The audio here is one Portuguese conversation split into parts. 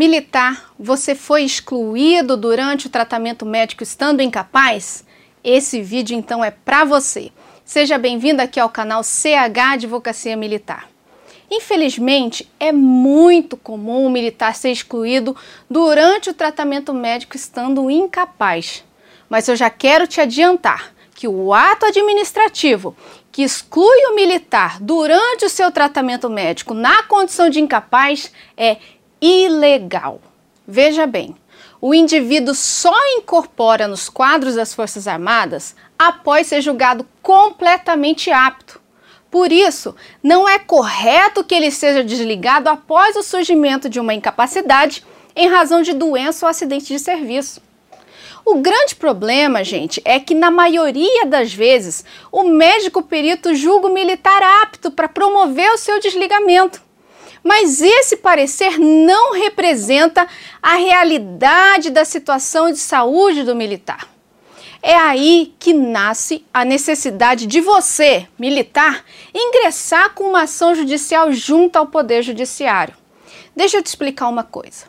Militar, você foi excluído durante o tratamento médico estando incapaz? Esse vídeo então é para você. Seja bem-vindo aqui ao canal CH Advocacia Militar. Infelizmente, é muito comum o militar ser excluído durante o tratamento médico estando incapaz. Mas eu já quero te adiantar que o ato administrativo que exclui o militar durante o seu tratamento médico na condição de incapaz é ilegal. Veja bem, o indivíduo só incorpora nos quadros das Forças Armadas após ser julgado completamente apto. Por isso, não é correto que ele seja desligado após o surgimento de uma incapacidade em razão de doença ou acidente de serviço. O grande problema, gente, é que na maioria das vezes o médico perito julga o militar apto para promover o seu desligamento. Mas esse parecer não representa a realidade da situação de saúde do militar. É aí que nasce a necessidade de você, militar, ingressar com uma ação judicial junto ao Poder Judiciário. Deixa eu te explicar uma coisa.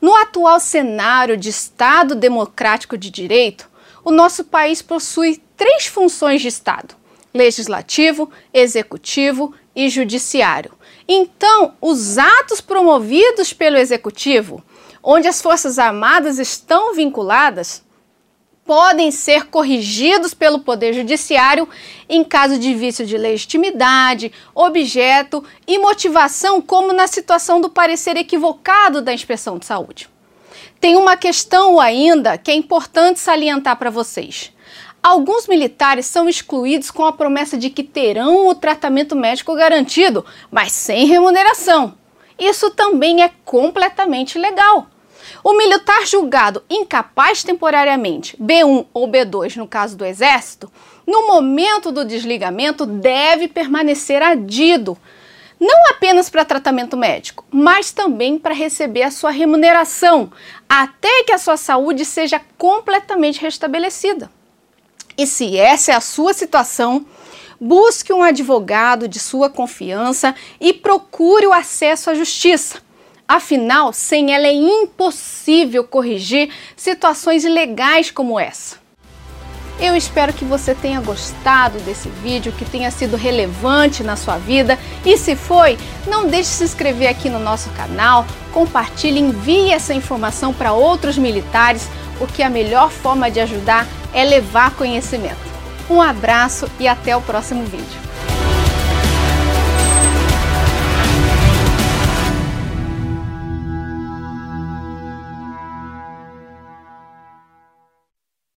No atual cenário de Estado democrático de direito, o nosso país possui três funções de Estado: legislativo, executivo e judiciário. Então, os atos promovidos pelo executivo, onde as Forças Armadas estão vinculadas, podem ser corrigidos pelo Poder Judiciário em caso de vício de legitimidade, objeto e motivação, como na situação do parecer equivocado da inspeção de saúde. Tem uma questão ainda que é importante salientar para vocês. Alguns militares são excluídos com a promessa de que terão o tratamento médico garantido, mas sem remuneração. Isso também é completamente legal. O militar julgado incapaz temporariamente, B1 ou B2 no caso do Exército, no momento do desligamento deve permanecer adido, não apenas para tratamento médico, mas também para receber a sua remuneração, até que a sua saúde seja completamente restabelecida. E se essa é a sua situação, busque um advogado de sua confiança e procure o acesso à justiça. Afinal, sem ela é impossível corrigir situações ilegais como essa. Eu espero que você tenha gostado desse vídeo, que tenha sido relevante na sua vida e se foi, não deixe de se inscrever aqui no nosso canal, compartilhe, envie essa informação para outros militares, porque a melhor forma de ajudar é levar conhecimento. Um abraço e até o próximo vídeo.